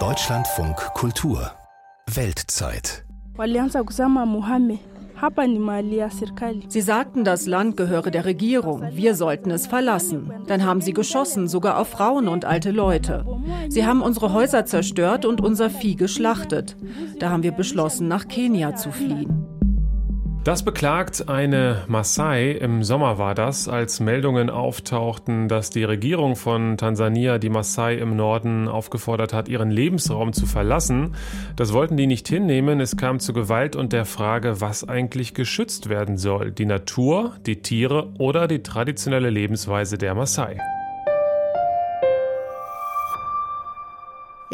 Deutschlandfunk Kultur Weltzeit. Sie sagten, das Land gehöre der Regierung. Wir sollten es verlassen. Dann haben sie geschossen, sogar auf Frauen und alte Leute. Sie haben unsere Häuser zerstört und unser Vieh geschlachtet. Da haben wir beschlossen, nach Kenia zu fliehen. Das beklagt eine Maasai. Im Sommer war das, als Meldungen auftauchten, dass die Regierung von Tansania die Maasai im Norden aufgefordert hat, ihren Lebensraum zu verlassen. Das wollten die nicht hinnehmen. Es kam zu Gewalt und der Frage, was eigentlich geschützt werden soll. Die Natur, die Tiere oder die traditionelle Lebensweise der Maasai.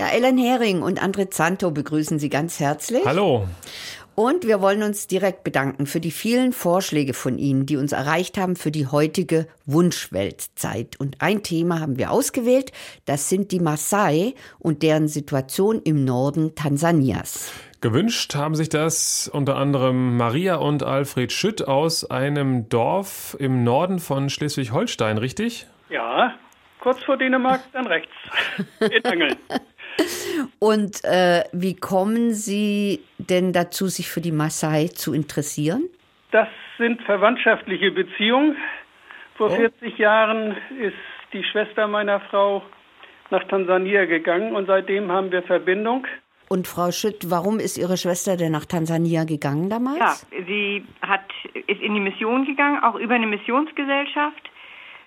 Ja, Ellen Hering und André Zanto begrüßen Sie ganz herzlich. Hallo. Und wir wollen uns direkt bedanken für die vielen Vorschläge von Ihnen, die uns erreicht haben für die heutige Wunschweltzeit. Und ein Thema haben wir ausgewählt, das sind die Maasai und deren Situation im Norden Tansanias. Gewünscht haben sich das unter anderem Maria und Alfred Schütt aus einem Dorf im Norden von Schleswig-Holstein, richtig? Ja, kurz vor Dänemark, dann rechts. In Angeln. Und äh, wie kommen Sie denn dazu, sich für die Maasai zu interessieren? Das sind verwandtschaftliche Beziehungen. Vor Oh. 40 Jahren ist die Schwester meiner Frau nach Tansania gegangen und seitdem haben wir Verbindung. Und Frau Schütt, warum ist Ihre Schwester denn nach Tansania gegangen damals? Ja, sie hat, ist in die Mission gegangen, auch über eine Missionsgesellschaft.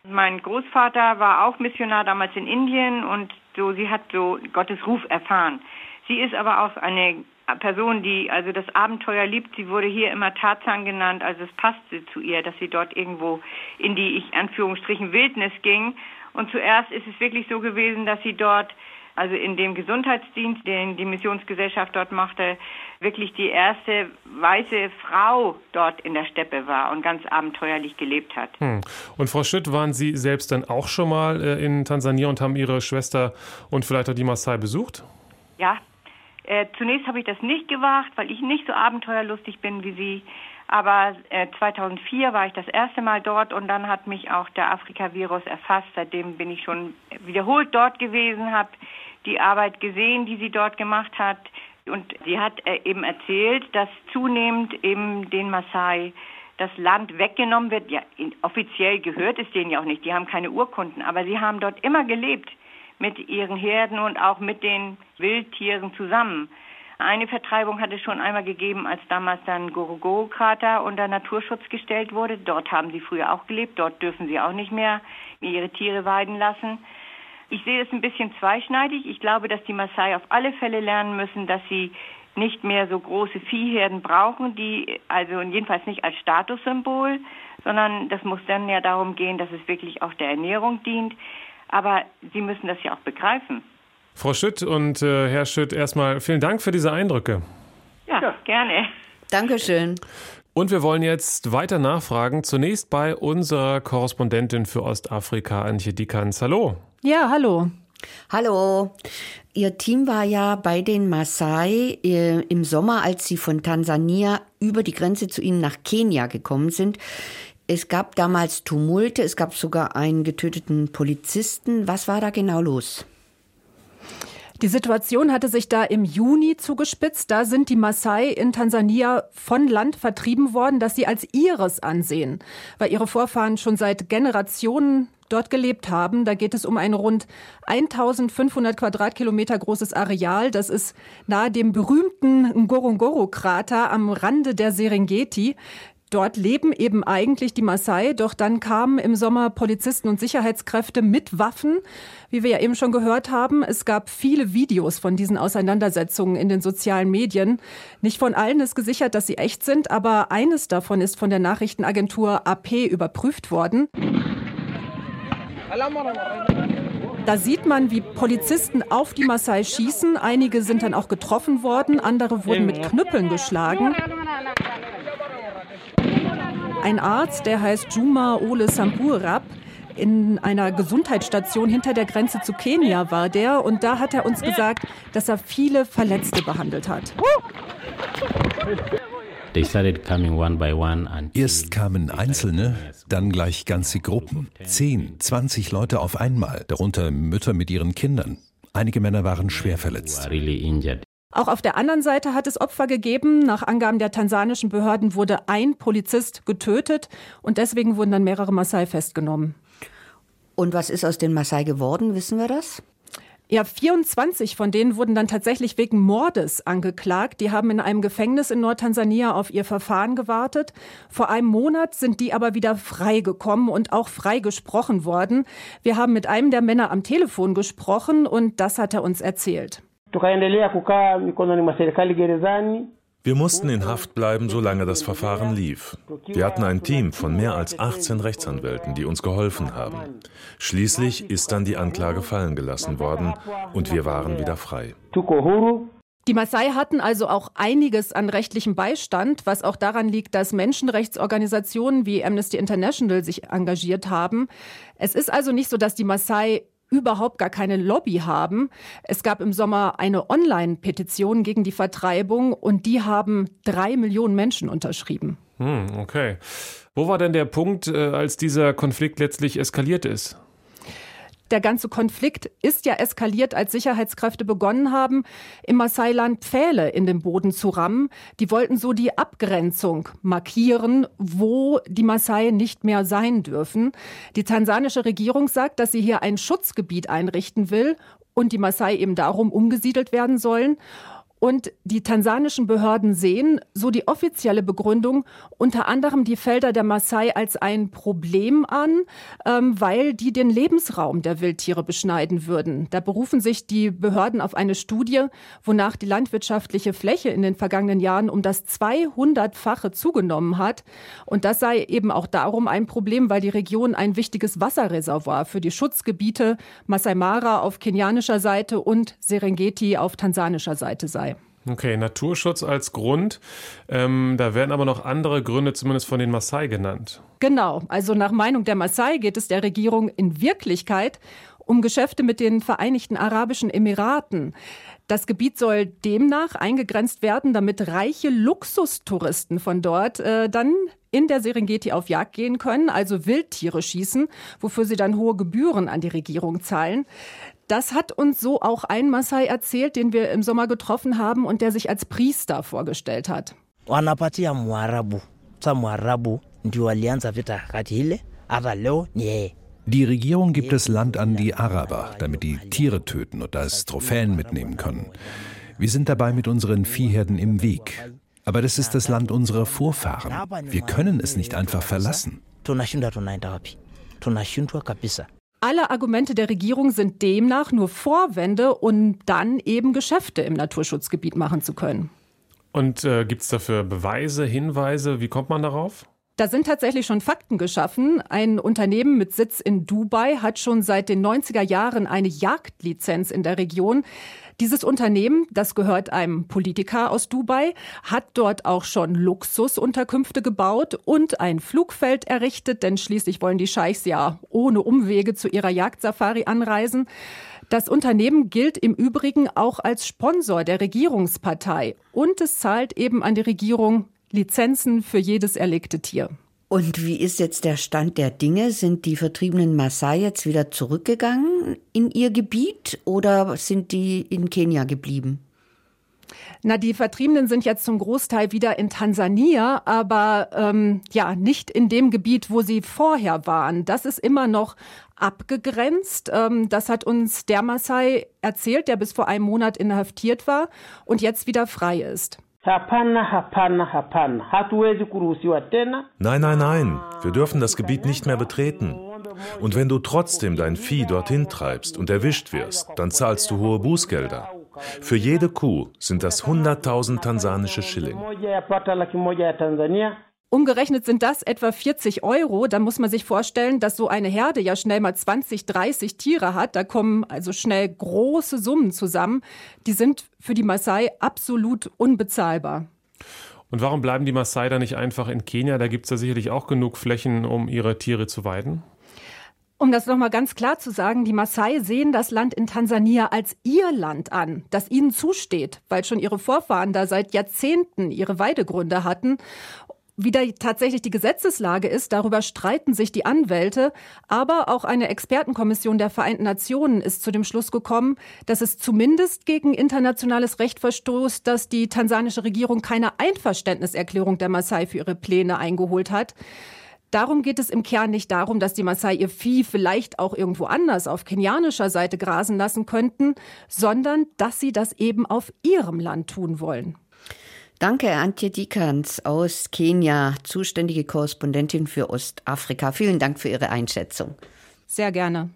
Mein Großvater war auch Missionar damals in Indien und so, sie hat so Gottes Ruf erfahren. Sie ist aber auch eine Person, die also das Abenteuer liebt. Sie wurde hier immer Tarzan genannt, also es passte zu ihr, dass sie dort irgendwo in die, ich Anführungsstrichen, Wildnis ging. Und zuerst ist es wirklich so gewesen, dass sie dort also in dem Gesundheitsdienst, den die Missionsgesellschaft dort machte, wirklich die erste weiße Frau dort in der Steppe war und ganz abenteuerlich gelebt hat. Hm. Und Frau Schütt, waren Sie selbst dann auch schon mal äh, in Tansania und haben Ihre Schwester und vielleicht auch die Maasai besucht? Ja, äh, zunächst habe ich das nicht gewagt, weil ich nicht so abenteuerlustig bin wie Sie. Aber äh, 2004 war ich das erste Mal dort und dann hat mich auch der Afrika-Virus erfasst. Seitdem bin ich schon wiederholt dort gewesen, habe die Arbeit gesehen, die sie dort gemacht hat. Und sie hat äh, eben erzählt, dass zunehmend eben den Maasai das Land weggenommen wird. Ja, offiziell gehört es denen ja auch nicht. Die haben keine Urkunden, aber sie haben dort immer gelebt mit ihren Herden und auch mit den Wildtieren zusammen. Eine Vertreibung hat es schon einmal gegeben, als damals dann Gorogoro-Krater unter Naturschutz gestellt wurde. Dort haben sie früher auch gelebt, dort dürfen sie auch nicht mehr ihre Tiere weiden lassen. Ich sehe es ein bisschen zweischneidig. Ich glaube, dass die Maasai auf alle Fälle lernen müssen, dass sie nicht mehr so große Viehherden brauchen, die also jedenfalls nicht als Statussymbol, sondern das muss dann ja darum gehen, dass es wirklich auch der Ernährung dient. Aber sie müssen das ja auch begreifen. Frau Schütt und äh, Herr Schütt, erstmal vielen Dank für diese Eindrücke. Ja, Ja. gerne. Dankeschön. Und wir wollen jetzt weiter nachfragen. Zunächst bei unserer Korrespondentin für Ostafrika, Antje Dikans. Hallo. Ja, hallo. Hallo. Ihr Team war ja bei den Maasai äh, im Sommer, als sie von Tansania über die Grenze zu ihnen nach Kenia gekommen sind. Es gab damals Tumulte, es gab sogar einen getöteten Polizisten. Was war da genau los? Die Situation hatte sich da im Juni zugespitzt. Da sind die Maasai in Tansania von Land vertrieben worden, das sie als ihres ansehen, weil ihre Vorfahren schon seit Generationen dort gelebt haben. Da geht es um ein rund 1500 Quadratkilometer großes Areal. Das ist nahe dem berühmten Ngorongoro-Krater am Rande der Serengeti. Dort leben eben eigentlich die Maasai, doch dann kamen im Sommer Polizisten und Sicherheitskräfte mit Waffen, wie wir ja eben schon gehört haben. Es gab viele Videos von diesen Auseinandersetzungen in den sozialen Medien. Nicht von allen ist gesichert, dass sie echt sind, aber eines davon ist von der Nachrichtenagentur AP überprüft worden. Da sieht man, wie Polizisten auf die Maasai schießen. Einige sind dann auch getroffen worden, andere wurden mit Knüppeln geschlagen. Ein Arzt, der heißt Juma Ole Sampurab, in einer Gesundheitsstation hinter der Grenze zu Kenia war der und da hat er uns gesagt, dass er viele Verletzte behandelt hat. Erst kamen Einzelne, dann gleich ganze Gruppen. Zehn, zwanzig Leute auf einmal, darunter Mütter mit ihren Kindern. Einige Männer waren schwer verletzt. Auch auf der anderen Seite hat es Opfer gegeben. Nach Angaben der tansanischen Behörden wurde ein Polizist getötet und deswegen wurden dann mehrere Maasai festgenommen. Und was ist aus den Maasai geworden, wissen wir das? Ja, 24 von denen wurden dann tatsächlich wegen Mordes angeklagt. Die haben in einem Gefängnis in Nordtansania auf ihr Verfahren gewartet. Vor einem Monat sind die aber wieder freigekommen und auch frei gesprochen worden. Wir haben mit einem der Männer am Telefon gesprochen und das hat er uns erzählt. Wir mussten in Haft bleiben, solange das Verfahren lief. Wir hatten ein Team von mehr als 18 Rechtsanwälten, die uns geholfen haben. Schließlich ist dann die Anklage fallen gelassen worden und wir waren wieder frei. Die Maasai hatten also auch einiges an rechtlichem Beistand, was auch daran liegt, dass Menschenrechtsorganisationen wie Amnesty International sich engagiert haben. Es ist also nicht so, dass die Maasai überhaupt gar keine Lobby haben. Es gab im Sommer eine Online-Petition gegen die Vertreibung und die haben drei Millionen Menschen unterschrieben. Hm, okay. Wo war denn der Punkt, äh, als dieser Konflikt letztlich eskaliert ist? Der ganze Konflikt ist ja eskaliert, als Sicherheitskräfte begonnen haben, im Maasai-Land Pfähle in den Boden zu rammen. Die wollten so die Abgrenzung markieren, wo die Maasai nicht mehr sein dürfen. Die tansanische Regierung sagt, dass sie hier ein Schutzgebiet einrichten will und die Maasai eben darum umgesiedelt werden sollen. Und die tansanischen Behörden sehen, so die offizielle Begründung, unter anderem die Felder der Maasai als ein Problem an, ähm, weil die den Lebensraum der Wildtiere beschneiden würden. Da berufen sich die Behörden auf eine Studie, wonach die landwirtschaftliche Fläche in den vergangenen Jahren um das 200-fache zugenommen hat. Und das sei eben auch darum ein Problem, weil die Region ein wichtiges Wasserreservoir für die Schutzgebiete Masai Mara auf kenianischer Seite und Serengeti auf tansanischer Seite sei. Okay, Naturschutz als Grund. Ähm, da werden aber noch andere Gründe zumindest von den Maasai genannt. Genau, also nach Meinung der Maasai geht es der Regierung in Wirklichkeit um Geschäfte mit den Vereinigten Arabischen Emiraten. Das Gebiet soll demnach eingegrenzt werden, damit reiche Luxustouristen von dort äh, dann in der Serengeti auf Jagd gehen können, also Wildtiere schießen, wofür sie dann hohe Gebühren an die Regierung zahlen. Das hat uns so auch ein Maasai erzählt, den wir im Sommer getroffen haben und der sich als Priester vorgestellt hat. wanapatia mwarabu sa mwarabu ndio walianza vita kati ile hata leo ni yeye Die Regierung gibt das Land an die Araber, damit die Tiere töten und als Trophäen mitnehmen können. Wir sind dabei mit unseren Viehherden im Weg. Aber das ist das Land unserer Vorfahren. Wir können es nicht einfach verlassen. Alle Argumente der Regierung sind demnach nur Vorwände, um dann eben Geschäfte im Naturschutzgebiet machen zu können. Und äh, gibt es dafür Beweise, Hinweise? Wie kommt man darauf? Da sind tatsächlich schon Fakten geschaffen. Ein Unternehmen mit Sitz in Dubai hat schon seit den 90er Jahren eine Jagdlizenz in der Region. Dieses Unternehmen, das gehört einem Politiker aus Dubai, hat dort auch schon Luxusunterkünfte gebaut und ein Flugfeld errichtet, denn schließlich wollen die Scheichs ja ohne Umwege zu ihrer Jagdsafari anreisen. Das Unternehmen gilt im Übrigen auch als Sponsor der Regierungspartei und es zahlt eben an die Regierung Lizenzen für jedes erlegte Tier. Und wie ist jetzt der Stand der Dinge? Sind die vertriebenen Maasai jetzt wieder zurückgegangen in ihr Gebiet oder sind die in Kenia geblieben? Na, die Vertriebenen sind jetzt zum Großteil wieder in Tansania, aber ähm, ja, nicht in dem Gebiet, wo sie vorher waren. Das ist immer noch abgegrenzt. Ähm, das hat uns der Maasai erzählt, der bis vor einem Monat inhaftiert war und jetzt wieder frei ist. Hapana, hapana, hapana, hatuwezi kuruhusiwa tena. Nein, nein, nein, wir dürfen das Gebiet nicht mehr betreten. Und wenn du trotzdem dein Vieh dorthin treibst und erwischt wirst, dann zahlst du hohe Bußgelder. Für jede Kuh sind das 100.000 tansanische Schilling. Umgerechnet sind das etwa 40 Euro. Da muss man sich vorstellen, dass so eine Herde ja schnell mal 20, 30 Tiere hat. Da kommen also schnell große Summen zusammen. Die sind für die Maasai absolut unbezahlbar. Und warum bleiben die Maasai da nicht einfach in Kenia? Da gibt es ja sicherlich auch genug Flächen, um ihre Tiere zu weiden. Um das nochmal ganz klar zu sagen, die Maasai sehen das Land in Tansania als ihr Land an, das ihnen zusteht, weil schon ihre Vorfahren da seit Jahrzehnten ihre Weidegründe hatten. Wie da tatsächlich die Gesetzeslage ist, darüber streiten sich die Anwälte. Aber auch eine Expertenkommission der Vereinten Nationen ist zu dem Schluss gekommen, dass es zumindest gegen internationales Recht verstoßt, dass die tansanische Regierung keine Einverständniserklärung der Maasai für ihre Pläne eingeholt hat. Darum geht es im Kern nicht darum, dass die Maasai ihr Vieh vielleicht auch irgendwo anders auf kenianischer Seite grasen lassen könnten, sondern dass sie das eben auf ihrem Land tun wollen. Danke, Antje Dikans aus Kenia, zuständige Korrespondentin für Ostafrika. Vielen Dank für Ihre Einschätzung. Sehr gerne.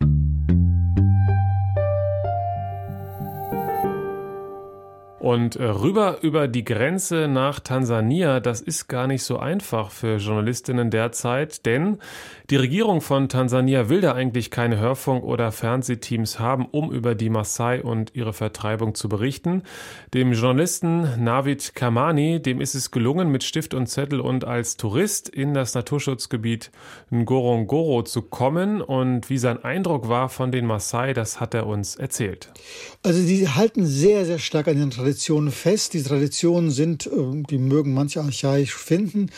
Und äh, rüber über die Grenze nach Tansania, das ist gar nicht so einfach für Journalistinnen derzeit, denn die Regierung von Tansania will da eigentlich keine Hörfunk- oder Fernsehteams haben, um über die Maasai und ihre Vertreibung zu berichten. Dem Journalisten Navid Kamani, dem ist es gelungen, mit Stift und Zettel und als Tourist in das Naturschutzgebiet Ngorongoro zu kommen. Und wie sein Eindruck war von den Maasai, das hat er uns erzählt. Also die halten sehr, sehr stark an den Traditionen fest. Die Traditionen sind, äh, die mögen manche archaisch finden,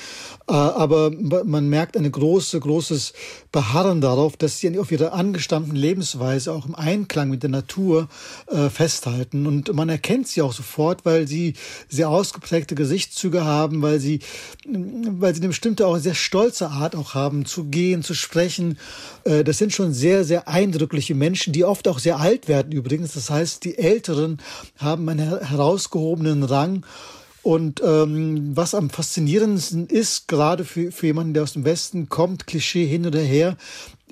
äh, aber man merkt eine große, großes Beharren darauf, dass sie auf ihre angestammten Lebensweise auch im Einklang mit der Natur äh, festhalten. Und man erkennt sie auch sofort, weil sie sehr ausgeprägte Gesichtszüge haben, weil sie, weil sie eine bestimmte auch sehr stolze Art auch haben, zu gehen, zu sprechen. Das sind schon sehr, sehr eindrückliche Menschen, die oft auch sehr alt werden übrigens. Das heißt, die Älteren haben einen herausgehobenen Rang und ähm, was am faszinierendsten ist, gerade für, für jemanden, der aus dem Westen kommt, Klischee hin oder her,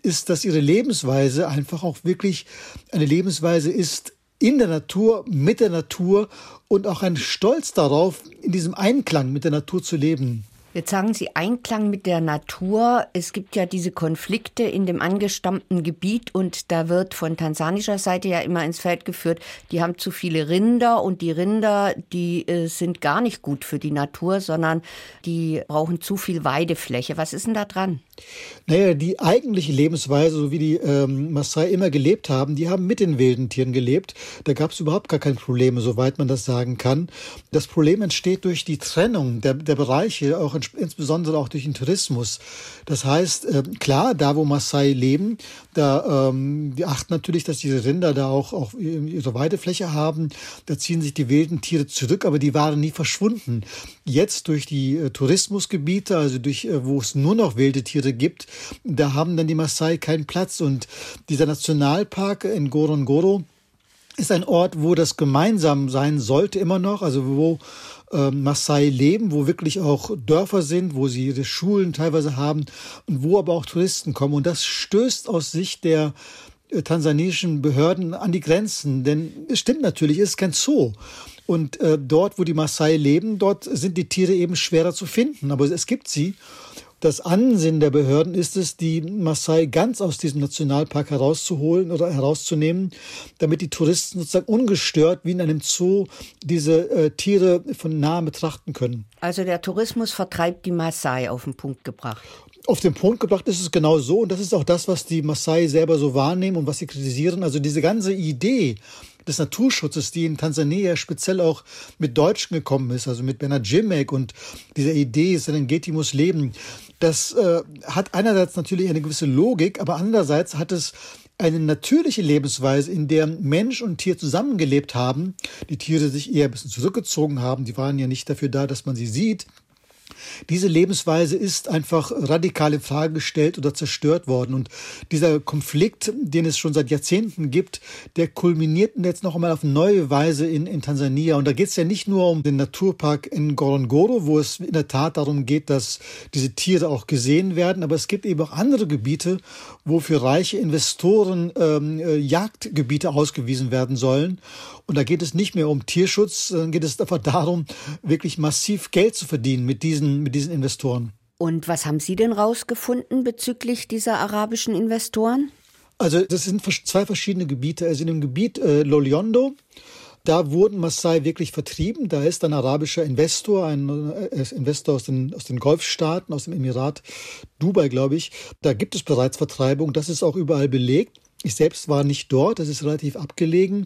ist, dass ihre Lebensweise einfach auch wirklich eine Lebensweise ist in der Natur, mit der Natur und auch ein Stolz darauf, in diesem Einklang mit der Natur zu leben. Jetzt sagen Sie Einklang mit der Natur. Es gibt ja diese Konflikte in dem angestammten Gebiet und da wird von tansanischer Seite ja immer ins Feld geführt, die haben zu viele Rinder und die Rinder, die äh, sind gar nicht gut für die Natur, sondern die brauchen zu viel Weidefläche. Was ist denn da dran? Naja, die eigentliche Lebensweise, so wie die ähm, Maasai immer gelebt haben, die haben mit den wilden Tieren gelebt. Da gab es überhaupt gar keine Probleme, soweit man das sagen kann. Das Problem entsteht durch die Trennung der, der Bereiche, auch insbesondere auch durch den Tourismus. Das heißt, äh, klar, da wo Maasai leben, da ähm, die achten natürlich, dass diese Rinder da auch, auch ihre Weidefläche haben. Da ziehen sich die wilden Tiere zurück, aber die waren nie verschwunden. Jetzt durch die äh, Tourismusgebiete, also durch äh, wo es nur noch wilde Tiere gibt, da haben dann die Maasai keinen Platz. Und dieser Nationalpark in Gorongoro ist ein Ort, wo das gemeinsam sein sollte immer noch, also wo äh, Maasai leben, wo wirklich auch Dörfer sind, wo sie ihre Schulen teilweise haben und wo aber auch Touristen kommen. Und das stößt aus Sicht der äh, tansanischen Behörden an die Grenzen, denn es stimmt natürlich, es ist kein Zoo. Und äh, dort, wo die Maasai leben, dort sind die Tiere eben schwerer zu finden, aber es gibt sie. Das Ansinnen der Behörden ist es, die Maasai ganz aus diesem Nationalpark herauszuholen oder herauszunehmen, damit die Touristen sozusagen ungestört wie in einem Zoo diese äh, Tiere von nahe betrachten können. Also der Tourismus vertreibt die Maasai auf den Punkt gebracht. Auf den Punkt gebracht ist es genau so und das ist auch das, was die Maasai selber so wahrnehmen und was sie kritisieren. Also diese ganze Idee, des Naturschutzes, die in Tansania speziell auch mit Deutschen gekommen ist, also mit Bernhard Jimek und dieser Idee, Serengeti muss leben, das äh, hat einerseits natürlich eine gewisse Logik, aber andererseits hat es eine natürliche Lebensweise, in der Mensch und Tier zusammengelebt haben, die Tiere sich eher ein bisschen zurückgezogen haben, die waren ja nicht dafür da, dass man sie sieht, diese Lebensweise ist einfach radikal in Frage gestellt oder zerstört worden. Und dieser Konflikt, den es schon seit Jahrzehnten gibt, der kulminiert jetzt noch einmal auf neue Weise in, in Tansania. Und da geht es ja nicht nur um den Naturpark in Ngorongoro, wo es in der Tat darum geht, dass diese Tiere auch gesehen werden, aber es gibt eben auch andere Gebiete, wo für reiche Investoren ähm, äh, Jagdgebiete ausgewiesen werden sollen. Und da geht es nicht mehr um Tierschutz, sondern geht es einfach darum, wirklich massiv Geld zu verdienen mit diesen, mit diesen Investoren. Und was haben Sie denn rausgefunden bezüglich dieser arabischen Investoren? Also das sind zwei verschiedene Gebiete. Also in dem Gebiet äh, Loliondo, Da wurden Maasai wirklich vertrieben. Da ist ein arabischer Investor, ein äh, Investor aus den, aus den Golfstaaten, aus dem Emirat Dubai, glaube ich. Da gibt es bereits Vertreibung. Das ist auch überall belegt. Ich selbst war nicht dort, das ist relativ abgelegen.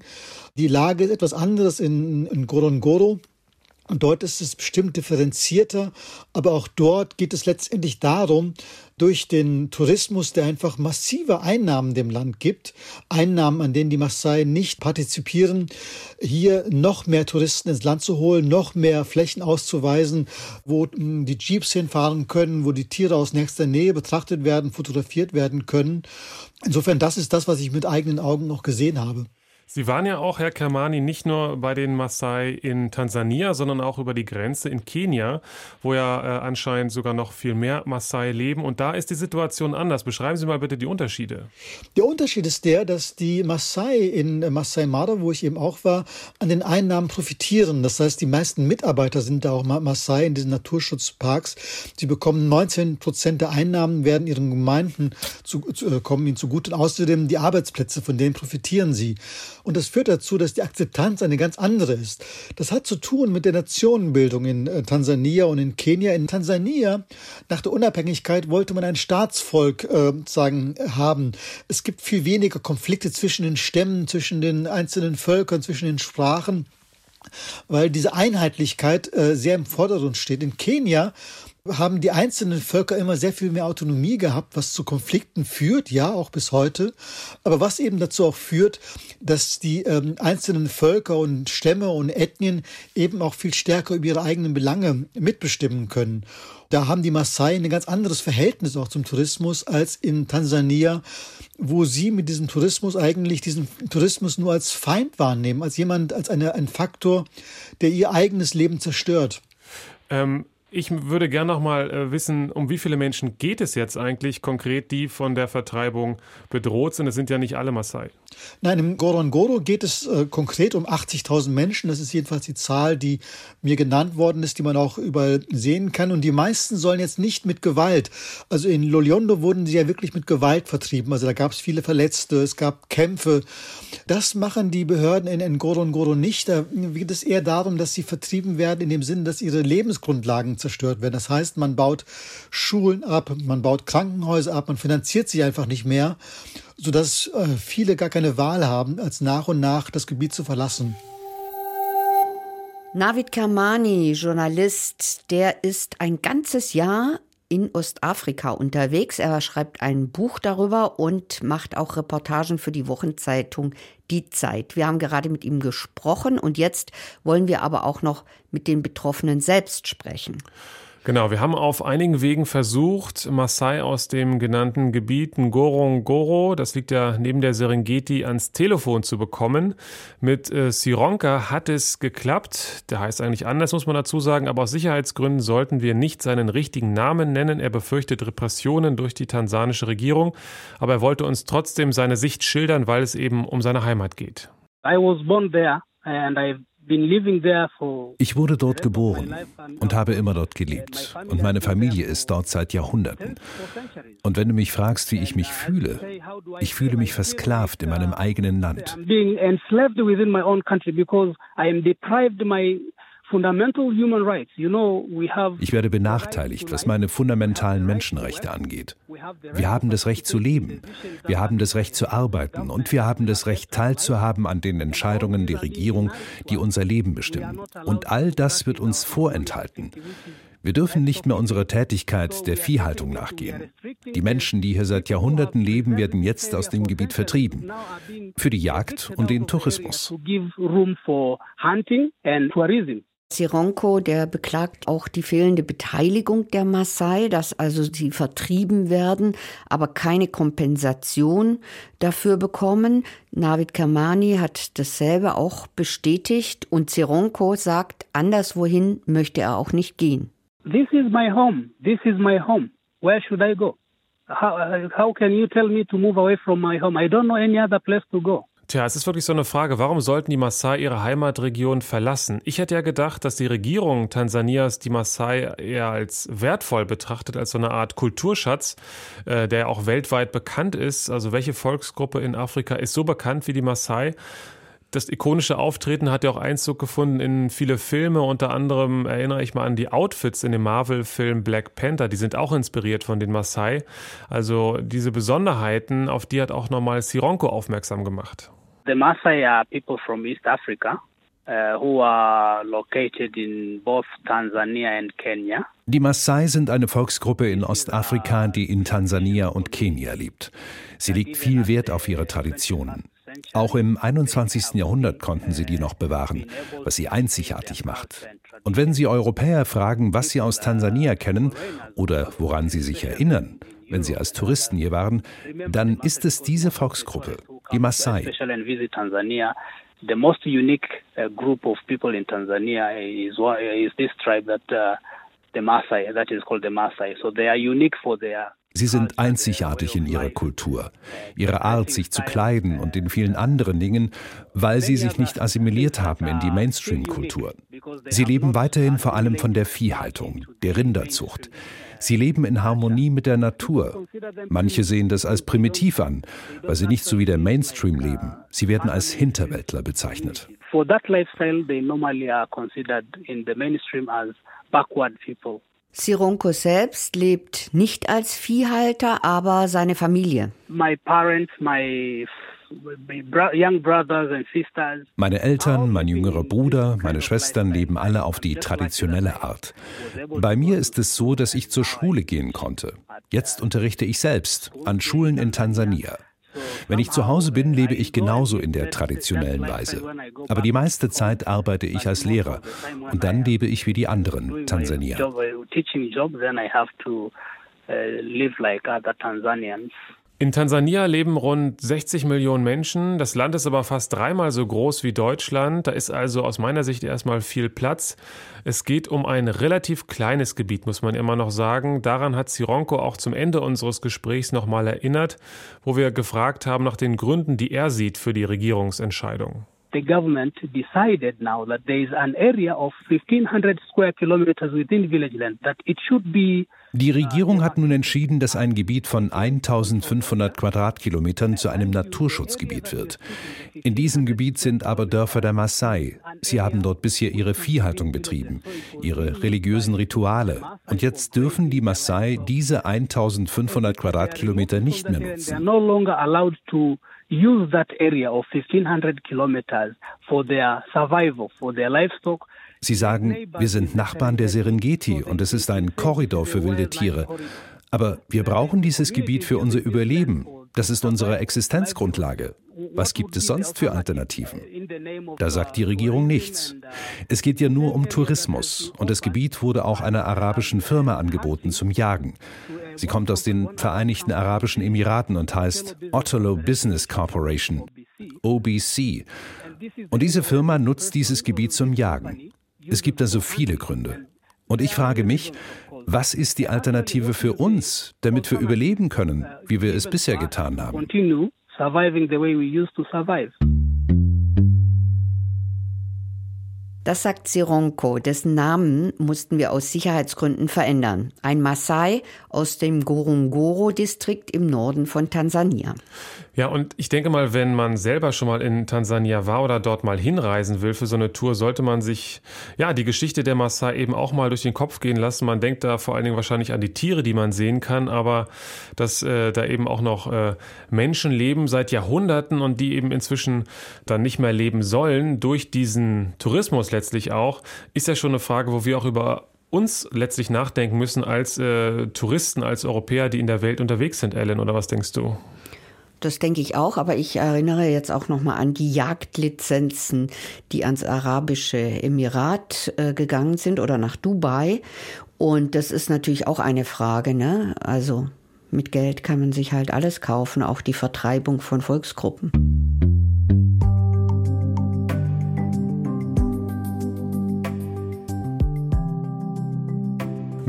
Die Lage ist etwas anderes in, in Gorongoro. Und dort ist es bestimmt differenzierter, aber auch dort geht es letztendlich darum, durch den Tourismus, der einfach massive Einnahmen dem Land gibt, Einnahmen, an denen die Maasai nicht partizipieren, hier noch mehr Touristen ins Land zu holen, noch mehr Flächen auszuweisen, wo hm, die Jeeps hinfahren können, wo die Tiere aus nächster Nähe betrachtet werden, fotografiert werden können. Insofern, das ist das, was ich mit eigenen Augen noch gesehen habe. Sie waren ja auch, Herr Kermani, nicht nur bei den Maasai in Tansania, sondern auch über die Grenze in Kenia, wo ja äh, anscheinend sogar noch viel mehr Maasai leben. Und da ist die Situation anders. Beschreiben Sie mal bitte die Unterschiede. Der Unterschied ist der, dass die Maasai in äh, Masai Mara, wo ich eben auch war, an den Einnahmen profitieren. Das heißt, die meisten Mitarbeiter sind da auch Maasai in diesen Naturschutzparks. Sie bekommen 19 Prozent der Einnahmen, werden ihren Gemeinden zu, zu, äh, kommen ihnen zugute. Außerdem die Arbeitsplätze, von denen profitieren sie. Und das führt dazu, dass die Akzeptanz eine ganz andere ist. Das hat zu tun mit der Nationenbildung in äh, Tansania und in Kenia. In Tansania, nach der Unabhängigkeit, wollte man ein Staatsvolk äh, sagen, haben. Es gibt viel weniger Konflikte zwischen den Stämmen, zwischen den einzelnen Völkern, zwischen den Sprachen weil diese Einheitlichkeit äh, sehr im Vordergrund steht. In Kenia haben die einzelnen Völker immer sehr viel mehr Autonomie gehabt, was zu Konflikten führt, ja, auch bis heute, aber was eben dazu auch führt, dass die ähm, einzelnen Völker und Stämme und Ethnien eben auch viel stärker über ihre eigenen Belange mitbestimmen können. Da haben die Maasai ein ganz anderes Verhältnis auch zum Tourismus als in Tansania, wo sie mit diesem Tourismus eigentlich diesen Tourismus nur als Feind wahrnehmen, als jemand, als eine, ein Faktor, der ihr eigenes Leben zerstört. Ähm, ich würde gerne noch mal äh, wissen, um wie viele Menschen geht es jetzt eigentlich konkret, die von der Vertreibung bedroht sind? Es sind ja nicht alle Maasai. Nein, im Gorongoro geht es äh, konkret um 80.000 Menschen. Das ist jedenfalls die Zahl, die mir genannt worden ist, die man auch überall sehen kann. Und die meisten sollen jetzt nicht mit Gewalt. Also in Loliondo wurden sie ja wirklich mit Gewalt vertrieben. Also da gab es viele Verletzte, es gab Kämpfe. Das machen die Behörden in, in Gorongoro nicht. Da geht es eher darum, dass sie vertrieben werden in dem Sinne, dass ihre Lebensgrundlagen zerstört werden. Das heißt, man baut Schulen ab, man baut Krankenhäuser ab, man finanziert sie einfach nicht mehr, sodass äh, viele gar keine Wahl haben, als nach und nach das Gebiet zu verlassen. Navid Kermani, Journalist, der ist ein ganzes Jahr in Ostafrika unterwegs. Er schreibt ein Buch darüber und macht auch Reportagen für die Wochenzeitung Die Zeit. Wir haben gerade mit ihm gesprochen und jetzt wollen wir aber auch noch mit den Betroffenen selbst sprechen. Genau, wir haben auf einigen Wegen versucht, Maasai aus dem genannten Gebiet Ngorongoro, das liegt ja neben der Serengeti, ans Telefon zu bekommen. Mit äh, Sironka hat es geklappt. Der heißt eigentlich anders, muss man dazu sagen, aber aus Sicherheitsgründen sollten wir nicht seinen richtigen Namen nennen. Er befürchtet Repressionen durch die tansanische Regierung, aber er wollte uns trotzdem seine Sicht schildern, weil es eben um seine Heimat geht. I was born there and I've ich wurde dort geboren und habe immer dort gelebt. Und meine Familie ist dort seit Jahrhunderten. Und wenn du mich fragst, wie ich mich fühle, ich fühle mich versklavt in meinem eigenen Land. Ich werde benachteiligt, was meine fundamentalen Menschenrechte angeht. Wir haben das Recht zu leben, wir haben das Recht zu arbeiten und wir haben das Recht teilzuhaben an den Entscheidungen der Regierung, die unser Leben bestimmen. Und all das wird uns vorenthalten. Wir dürfen nicht mehr unserer Tätigkeit der Viehhaltung nachgehen. Die Menschen, die hier seit Jahrhunderten leben, werden jetzt aus dem Gebiet vertrieben. Für die Jagd und den Tourismus. Sironko, der beklagt auch die fehlende Beteiligung der Maasai, dass also sie vertrieben werden, aber keine Kompensation dafür bekommen. Navid Kermani hat dasselbe auch bestätigt und Sironko sagt, anderswohin möchte er auch nicht gehen. This is my home. This is my home. Where should I go? How, how can you tell me to move away from my home? I don't know any other place to go. Tja, es ist wirklich so eine Frage, warum sollten die Maasai ihre Heimatregion verlassen? Ich hätte ja gedacht, dass die Regierung Tansanias die Maasai eher als wertvoll betrachtet, als so eine Art Kulturschatz, äh, der auch weltweit bekannt ist. Also welche Volksgruppe in Afrika ist so bekannt wie die Maasai? das ikonische Auftreten hat ja auch Einzug gefunden in viele Filme. Unter anderem erinnere ich mal an die Outfits in dem Marvel-Film Black Panther. Die sind auch inspiriert von den Maasai. Also diese Besonderheiten, auf die hat auch nochmal Sironko aufmerksam gemacht. The Maasai are people from East Africa. Uh, who are located in both Tanzania and Kenya. Die Maasai sind eine Volksgruppe in Ostafrika, die in Tansania und Kenia lebt. Sie legt viel Wert auf ihre Traditionen. Auch im 21. Jahrhundert konnten sie die noch bewahren, was sie einzigartig macht. Und wenn Sie Europäer fragen, was sie aus Tansania kennen oder woran sie sich erinnern, wenn sie als Touristen hier waren, dann ist es diese Volksgruppe, die Maasai. The most unique uh, group of people in Tanzania is, is this tribe that uh, the Maasai, that is called the Maasai. So they are unique for their Sie sind einzigartig in ihrer Kultur, ihrer Art, sich zu kleiden und in vielen anderen Dingen, weil sie sich nicht assimiliert haben in die Mainstream-Kultur. Sie leben weiterhin vor allem von der Viehhaltung, der Rinderzucht. Sie leben in Harmonie mit der Natur. Manche sehen das als primitiv an, weil sie nicht so wie der Mainstream leben. Sie werden als Hinterwäldler bezeichnet. For that lifestyle, they normally are considered in the mainstream as backward people. Sironko selbst lebt nicht als Viehhalter, aber seine Familie. My parents, my meine Eltern, mein jüngerer Bruder, meine Schwestern leben alle auf die traditionelle Art. Bei mir ist es so, dass ich zur Schule gehen konnte. Jetzt unterrichte ich selbst an Schulen in Tansania. Wenn ich zu Hause bin, lebe ich genauso in der traditionellen Weise. Aber die meiste Zeit arbeite ich als Lehrer und dann lebe ich wie die anderen Tansanier. In Tansania leben rund 60 Millionen Menschen. Das Land ist aber fast dreimal so groß wie Deutschland. Da ist also aus meiner Sicht erstmal viel Platz. Es geht um ein relativ kleines Gebiet, muss man immer noch sagen. Daran hat Sironko auch zum Ende unseres Gesprächs nochmal erinnert, wo wir gefragt haben nach den Gründen, die er sieht für die Regierungsentscheidung. The government decided now that there is an area of 1500 square kilometers within village land that it should be die Regierung hat nun entschieden, dass ein Gebiet von 1500 Quadratkilometern zu einem Naturschutzgebiet wird. In diesem Gebiet sind aber Dörfer der Maasai. Sie haben dort bisher ihre Viehhaltung betrieben, ihre religiösen Rituale. Und jetzt dürfen die Maasai diese 1500 Quadratkilometer nicht mehr nutzen. use that area of 1500 kilometers for their survival, for their livestock, Sie sagen, wir sind Nachbarn der Serengeti und es ist ein Korridor für wilde Tiere. Aber wir brauchen dieses Gebiet für unser Überleben. Das ist unsere Existenzgrundlage. Was gibt es sonst für Alternativen? Da sagt die Regierung nichts. Es geht ja nur um Tourismus und das Gebiet wurde auch einer arabischen Firma angeboten zum Jagen. Sie kommt aus den Vereinigten Arabischen Emiraten und heißt Otterlo Business Corporation, OBC. Und diese Firma nutzt dieses Gebiet zum Jagen. Es gibt also viele Gründe. Und ich frage mich, was ist die Alternative für uns, damit wir überleben können, wie wir es bisher getan haben? Das sagt Sironko, dessen Namen mussten wir aus Sicherheitsgründen verändern. Ein Maasai aus dem Gorongoro-Distrikt im Norden von Tansania. Ja, und ich denke mal, wenn man selber schon mal in Tansania war oder dort mal hinreisen will für so eine Tour, sollte man sich ja die Geschichte der Maasai eben auch mal durch den Kopf gehen lassen. Man denkt da vor allen Dingen wahrscheinlich an die Tiere, die man sehen kann, aber dass äh, da eben auch noch äh, Menschen leben seit Jahrhunderten und die eben inzwischen dann nicht mehr leben sollen durch diesen Tourismus letztlich auch, ist ja schon eine Frage, wo wir auch über uns letztlich nachdenken müssen als äh, Touristen, als Europäer, die in der Welt unterwegs sind, Ellen, oder was denkst du? Das denke ich auch, aber ich erinnere jetzt auch noch mal an die Jagdlizenzen, die ans arabische Emirat äh, gegangen sind oder nach Dubai. Und das ist natürlich auch eine Frage, ne? Also mit Geld kann man sich halt alles kaufen, auch die Vertreibung von Volksgruppen.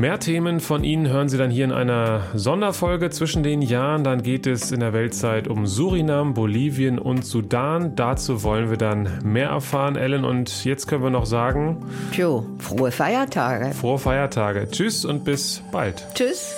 Mehr Themen von Ihnen hören Sie dann hier in einer Sonderfolge zwischen den Jahren. Dann geht es in der Weltzeit um Surinam, Bolivien und Sudan. Dazu wollen wir dann mehr erfahren, Ellen. Und jetzt können wir noch sagen: Tjo, frohe Feiertage. Frohe Feiertage. Tschüss und bis bald. Tschüss.